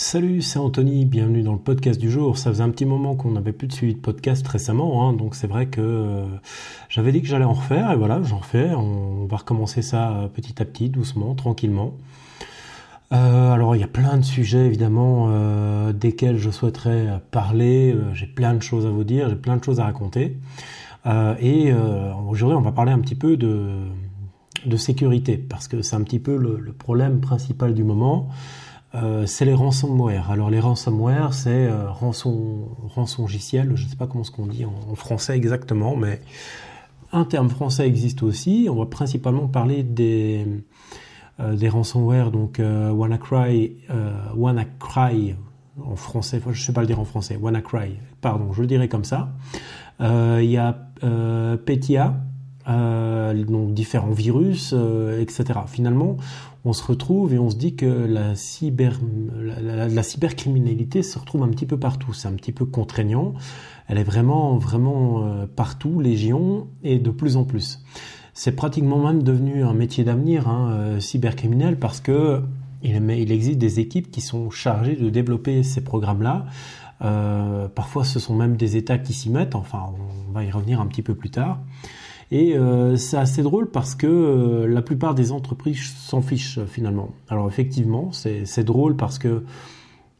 Salut, c'est Anthony, bienvenue dans le podcast du jour. Ça faisait un petit moment qu'on n'avait plus de suivi de podcast récemment, hein, donc c'est vrai que euh, j'avais dit que j'allais en refaire, et voilà, j'en refais. On, va recommencer ça euh, petit à petit, doucement, tranquillement. Euh, alors il y a plein de sujets évidemment desquels je souhaiterais parler, j'ai plein de choses à vous dire, j'ai plein de choses à raconter. et aujourd'hui on va parler un petit peu de, sécurité, parce que c'est un petit peu le problème principal du moment. Euh, c'est les ransomware. Alors les ransomware, c'est euh, rançon, rançongiciel, je ne sais pas comment ce qu'on dit en, français exactement, mais un terme français existe aussi. On va principalement parler des, euh, des ransomware, donc WannaCry, WannaCry en français, je ne sais pas le dire en français, WannaCry, pardon, je le dirais comme ça. Il y a Donc différents virus, etc. Finalement, on se retrouve et on se dit que la, cyber, la, cybercriminalité se retrouve un petit peu partout. C'est un petit peu contraignant. Elle est vraiment, vraiment euh, partout, légion, et de plus en plus. C'est pratiquement même devenu un métier d'avenir, hein, euh, cybercriminel, parce que il, existe des équipes qui sont chargées de développer ces programmes-là. Euh, parfois, ce sont même des États qui s'y mettent. Enfin, on va y revenir un petit peu plus tard. Et euh, c'est assez drôle parce que euh, la plupart des entreprises s'en fichent finalement. Alors effectivement, c'est drôle parce que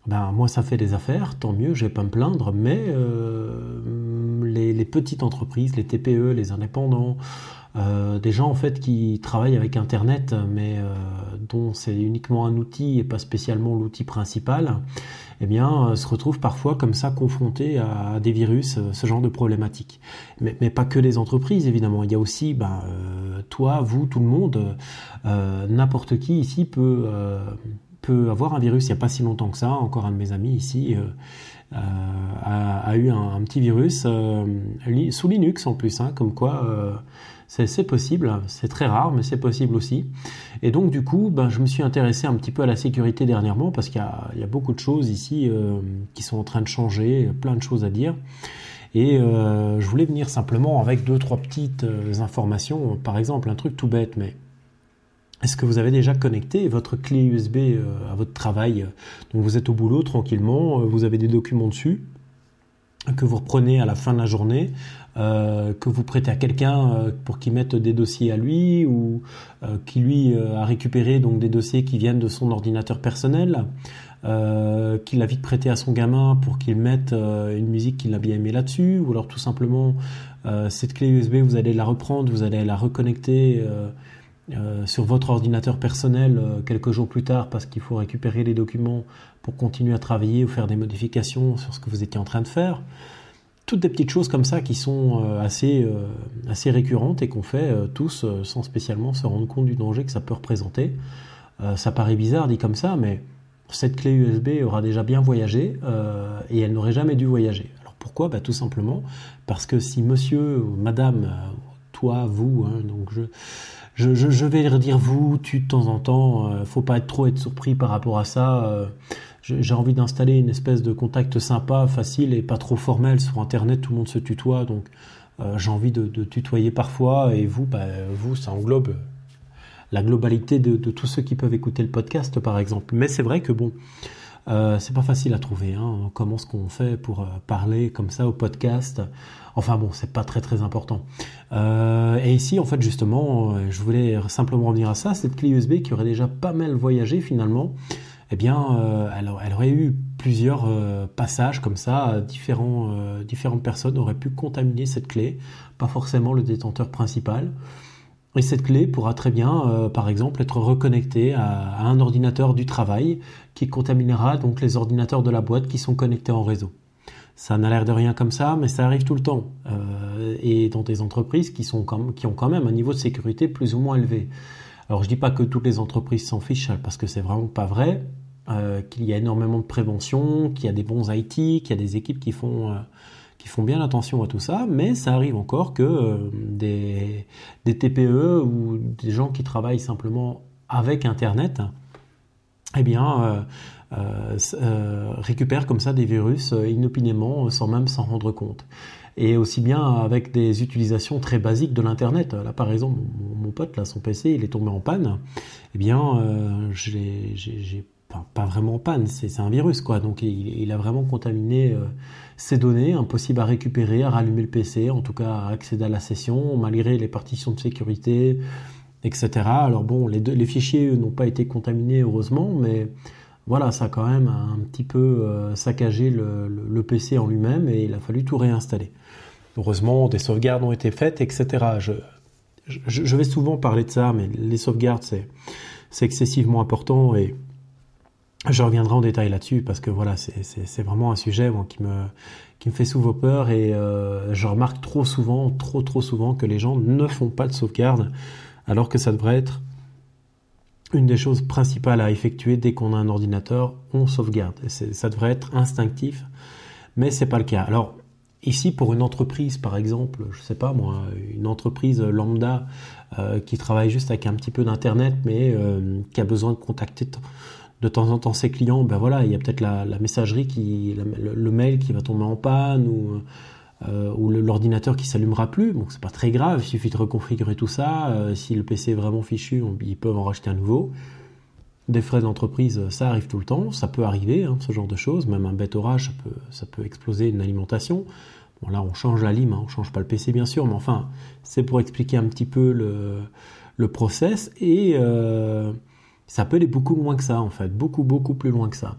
ben, moi ça fait des affaires, tant mieux, je vais pas me plaindre, mais euh, les, petites entreprises, les TPE, les indépendants, des gens en fait qui travaillent avec Internet, mais c'est uniquement un outil et pas spécialement l'outil principal, eh bien, euh, se retrouvent parfois comme ça confrontés à, des virus, ce genre de problématiques. Mais, pas que les entreprises, évidemment. Il y a aussi, ben, toi, vous, tout le monde, n'importe qui ici peut peut avoir un virus. Il n'y a pas si longtemps que ça, encore un de mes amis ici. a, eu un, petit virus sous Linux en plus, hein, comme quoi c'est possible, c'est très rare, mais c'est possible aussi. Et donc du coup, ben, je me suis intéressé un petit peu à la sécurité dernièrement parce qu'il y, a beaucoup de choses ici euh, qui sont en train de changer, plein de choses à dire. Et euh, je voulais venir simplement avec deux, trois petites euh, informations. Par exemple, un truc tout bête, mais est-ce que vous avez déjà connecté votre clé USB à votre travail? Donc vous êtes au boulot tranquillement, vous avez des documents dessus que vous reprenez à la fin de la journée, euh, que vous prêtez à quelqu'un euh, pour qu'il mette des dossiers à lui ou euh, qui lui a récupéré donc des dossiers qui viennent de son ordinateur personnel, qu'il a vite prêté à son gamin pour qu'il mette une musique qu'il a bien aimé là-dessus, ou alors tout simplement cette clé USB vous allez la reprendre, vous allez la reconnecter. sur votre ordinateur personnel quelques jours plus tard parce qu'il faut récupérer les documents pour continuer à travailler ou faire des modifications sur ce que vous étiez en train de faire toutes des petites choses comme ça qui sont euh, assez, euh, assez récurrentes et qu'on fait euh, tous sans spécialement se rendre compte du danger que ça peut représenter. ça paraît bizarre dit comme ça, mais cette clé USB aura déjà bien voyagé et elle n'aurait jamais dû voyager. Alors pourquoi? Bah, Tout simplement parce que si monsieur madame, toi, vous, hein, donc je, je, vais dire vous, tu de temps en temps, faut pas être trop être surpris par rapport à ça j'ai envie d'installer une espèce de contact sympa, facile et pas trop formel sur Internet. Tout le monde se tutoie, donc euh, j'ai envie de, tutoyer parfois. Et vous, bah, vous, ça englobe la globalité de, tous ceux qui peuvent écouter le podcast, par exemple. Mais c'est vrai que bon, euh, c'est pas facile à trouver. Hein. Comment est-ce qu'on fait pour euh, parler comme ça au podcast Enfin bon, c'est pas très très important. et ici, en fait, justement, je voulais simplement revenir à ça. Cette clé USB qui aurait déjà pas mal voyagé finalement eh bien, euh, elle, aurait eu plusieurs euh, passages comme ça, différents, euh, différentes personnes auraient pu contaminer cette clé, pas forcément le détenteur principal. Et cette clé pourra très bien, par exemple, être reconnectée à, un ordinateur du travail qui contaminera donc les ordinateurs de la boîte qui sont connectés en réseau. Ça n'a l'air de rien comme ça, mais ça arrive tout le temps. et dans des entreprises qui, sont qui ont quand même un niveau de sécurité plus ou moins élevé. Alors je dis pas que toutes les entreprises s'en fichent parce que c'est vraiment pas vrai. Euh, qu'il y a énormément de prévention, qu'il y a des bons IT, qu'il y a des équipes qui font, euh, qui font bien attention à tout ça, mais ça arrive encore que euh, des, TPE ou des gens qui travaillent simplement avec Internet, eh bien, récupèrent comme ça des virus inopinément sans même s'en rendre compte et aussi bien avec des utilisations très basiques de l'internet. Là, par exemple, mon, pote, là, son PC, il est tombé en panne. Eh bien, j'ai pas vraiment en panne, c'est un virus quoi. Donc il, a vraiment contaminé ces données, impossible à récupérer, à rallumer le PC, en tout cas à accéder à la session, malgré les partitions de sécurité, etc. Alors bon, les, les fichiers n'ont pas été contaminés heureusement, mais voilà, ça a quand même un petit peu euh, saccagé le, PC en lui-même et il a fallu tout réinstaller. Heureusement, des sauvegardes ont été faites, etc. Je, je, vais souvent parler de ça, mais les sauvegardes, c'est excessivement important et je reviendrai en détail là-dessus parce que voilà, c'est vraiment un sujet qui, me, qui me fait souvent peur et euh, je remarque trop souvent, trop trop souvent que les gens ne font pas de sauvegarde alors que ça devrait être une des choses principales à effectuer dès qu'on a un ordinateur, on sauvegarde. ça devrait être instinctif, mais c'est pas le cas. Alors ici, pour une entreprise, par exemple, je sais pas moi, une entreprise lambda euh, qui travaille juste avec un petit peu d'internet, mais euh, qui a besoin de contacter de temps en temps ses clients, ben voilà, il y a peut-être la, messagerie qui, le, mail qui va tomber en panne ou euh, l'ordinateur qui s'allumera plus. Bon, c'est pas très grave, il suffit de reconfigurer tout ça. Euh, si le PC est vraiment fichu, ils peuvent en racheter un nouveau. Des frais d'entreprise, ça arrive tout le temps, ça peut arriver, hein, ce genre de choses. Même un bête orage, ça peut, ça peut exploser une alimentation. Bon, là, on change la lime, hein, on change pas le PC, bien sûr, mais enfin, c'est pour expliquer un petit peu le, le process. Et euh, ça peut aller beaucoup loin que ça, en fait, beaucoup, beaucoup plus loin que ça.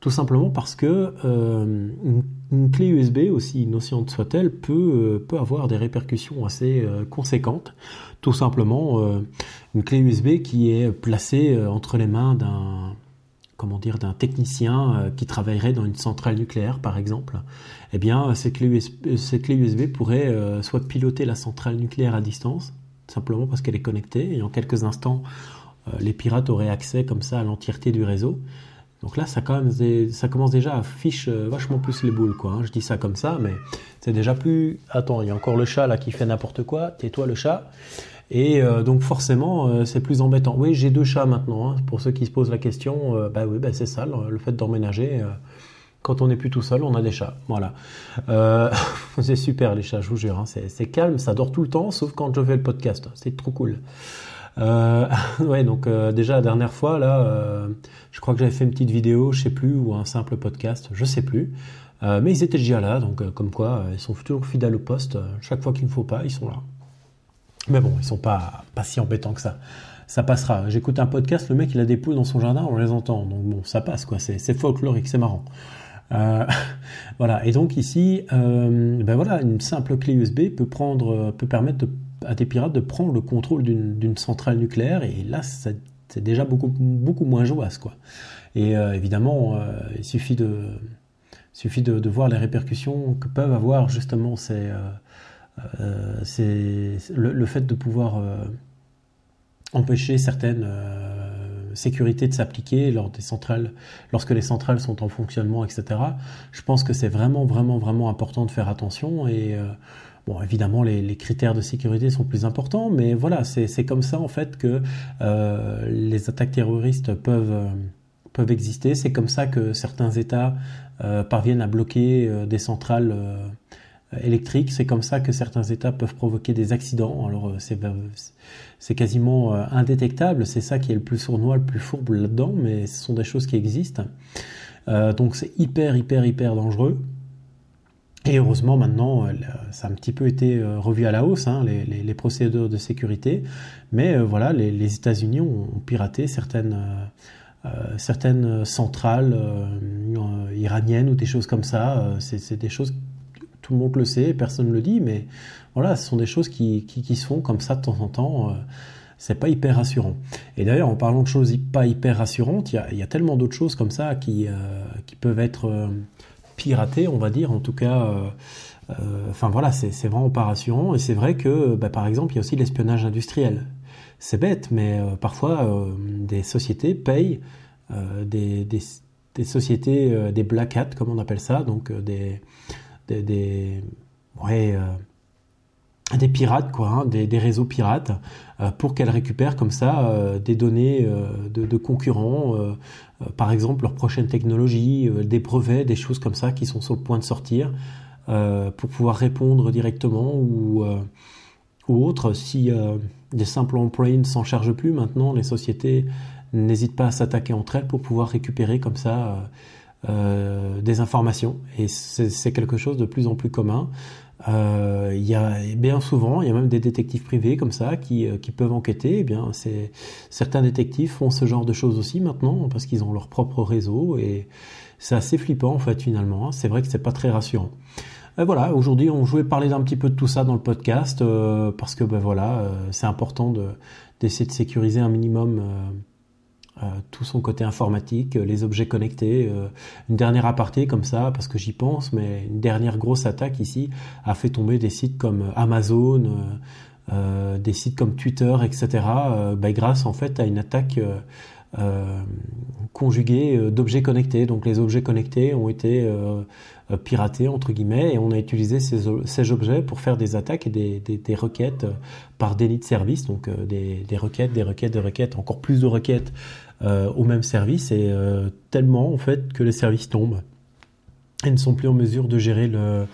Tout simplement parce que euh, une, clé USB, aussi innocente soit-elle, peut, euh, peut avoir des répercussions assez euh, conséquentes. Tout simplement, une clé USB qui est placée entre les mains d'un comment dire d'un technicien qui travaillerait dans une centrale nucléaire, par exemple. Eh bien, cette clé USB, cette clé USB pourrait soit piloter la centrale nucléaire à distance, simplement parce qu'elle est connectée, et en quelques instants, les pirates auraient accès comme ça à l'entièreté du réseau. Donc là, ça, commence déjà à fiche euh, vachement plus les boules, quoi. Hein. Je dis ça comme ça, mais c'est déjà plus. Attends, il y a encore le chat là qui fait n'importe quoi. Tais-toi le chat. Et euh, donc forcément, euh, c'est plus embêtant. Oui, j'ai deux chats maintenant. Hein. Pour ceux qui se posent la question, bah oui, bah c'est ça, le, fait d'emménager. quand on n'est plus tout seul, on a des chats. Voilà. c'est super les chats, je vous jure. Hein. C'est calme, ça dort tout le temps, sauf quand je fais le podcast. C'est trop cool. Euh, ouais, donc euh, déjà la dernière fois là, euh, je crois que j'avais fait une petite vidéo, je sais plus, ou un simple podcast, je sais plus. Euh, mais ils étaient déjà là, donc comme quoi ils sont toujours fidèles au poste. chaque fois qu'il ne faut pas, ils sont là. Mais bon, ils sont pas pas si embêtants que ça. Ça passera. J'écoute un podcast, le mec il a des poules dans son jardin, on les entend. Donc bon, ça passe quoi. C'est folklorique, c'est marrant. voilà. Et donc ici, ben voilà, une simple clé USB peut prendre, peut permettre de à des pirates de prendre le contrôle d'une centrale nucléaire et là c'est déjà beaucoup, beaucoup moins jouasse quoi. Et euh, évidemment euh, il suffit de suffit de, voir les répercussions que peuvent avoir justement ces, euh, le, fait de pouvoir empêcher certaines sécurités de s'appliquer lors des centrales, lorsque les centrales sont en fonctionnement, etc. Je pense que c'est vraiment, vraiment, vraiment important de faire attention et Bon, évidemment, les, critères de sécurité sont plus importants, mais voilà, c'est comme ça en fait que euh, les attaques terroristes peuvent, euh, peuvent exister. C'est comme ça que certains États euh, parviennent à bloquer des centrales électriques. C'est comme ça que certains États peuvent provoquer des accidents. Alors c'est quasiment indétectable. C'est ça qui est le plus sournois, le plus fourbe là-dedans, mais ce sont des choses qui existent. donc c'est hyper, hyper, hyper dangereux. Et heureusement, maintenant, euh, ça a un petit peu été euh, revu à la hausse, hein, les, procédures de sécurité. Mais euh, voilà, les, États-Unis ont, piraté certaines, certaines centrales iraniennes ou des choses comme ça. C'est des choses, tout le monde le sait, personne ne le dit, mais voilà, ce sont des choses qui, qui, se font comme ça de temps en temps. c'est pas hyper rassurant. Et d'ailleurs, en parlant de choses pas hyper rassurantes, il y a, y a, tellement d'autres choses comme ça qui, qui peuvent être piraté, on va dire, en tout cas. Euh, euh, enfin voilà, c'est vraiment pas rassurant. Et c'est vrai que, bah, par exemple, il y a aussi l'espionnage industriel. C'est bête, mais euh, parfois des sociétés payent des, des, sociétés, des black hats, comme on appelle ça, donc des, des, des pirates, quoi, hein, des, réseaux pirates, pour qu'elles récupèrent comme ça des données de, concurrents euh, par exemple leur prochaine technologie, euh, des brevets, des choses comme ça qui sont sur le point de sortir, euh, pour pouvoir répondre directement ou, ou autre. Si des simples employés ne s'en chargent plus maintenant, les sociétés n'hésitent pas à s'attaquer entre elles pour pouvoir récupérer comme ça des informations. Et c'est quelque chose de plus en plus commun. Euh, il y a bien souvent, il y a même des détectives privés comme ça qui, euh, qui peuvent enquêter. Eh bien, certains détectives font ce genre de choses aussi maintenant parce qu'ils ont leur propre réseau et c'est assez flippant en fait finalement. C'est vrai que c'est pas très rassurant. Et voilà, aujourd'hui, on voulait parler d'un petit peu de tout ça dans le podcast euh, parce que ben voilà, c'est important de d'essayer de sécuriser un minimum euh, tout son côté informatique, euh, les objets connectés. Euh, une dernière aparté comme ça, parce que j'y pense, mais une dernière grosse attaque ici a fait tomber des sites comme Amazon, des sites comme Twitter, etc. Bah, grâce en fait à une attaque conjuguée d'objets connectés. Donc les objets connectés ont été piratés entre guillemets et on a utilisé ces, objets pour faire des attaques et des, requêtes par délit de service. Donc des, requêtes, des requêtes, des requêtes, encore plus de requêtes euh, au même service et euh, tellement en fait que les services tombent et ne sont plus en mesure de gérer le,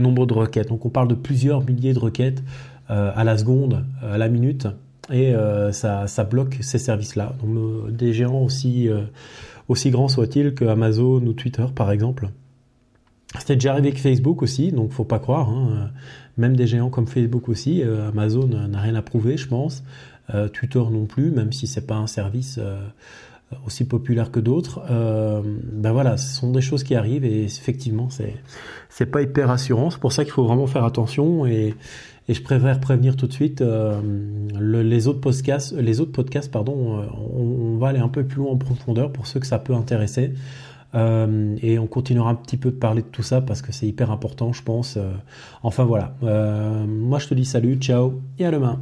nombre de requêtes. Donc on parle de plusieurs milliers de requêtes euh, à la seconde, à la minute, et ça, ça, bloque ces services-là. Donc des géants aussi, aussi grands soient-ils que Amazon ou Twitter par exemple. C'était déjà arrivé avec Facebook aussi, donc faut pas croire. Hein. Même des géants comme Facebook aussi, Amazon n'a rien à prouver, je pense. Euh, Twitter non plus, même si c'est pas un service euh, aussi populaire que d'autres. Euh, ben voilà, ce sont des choses qui arrivent et effectivement, c'est c'est pas hyper rassurant. C'est pour ça qu'il faut vraiment faire attention et, et je préfère prévenir tout de suite les autres podcasts. Les autres podcasts, pardon, on, va aller un peu plus loin en profondeur pour ceux que ça peut intéresser. et on continuera un petit peu de parler de tout ça parce que c'est hyper important, je pense. enfin voilà. moi, je te dis salut, ciao et à demain.